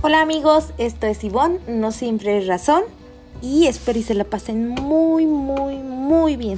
Hola amigos, esto es Ivonne, no siempre es razón y espero y se la pasen muy, muy, muy bien.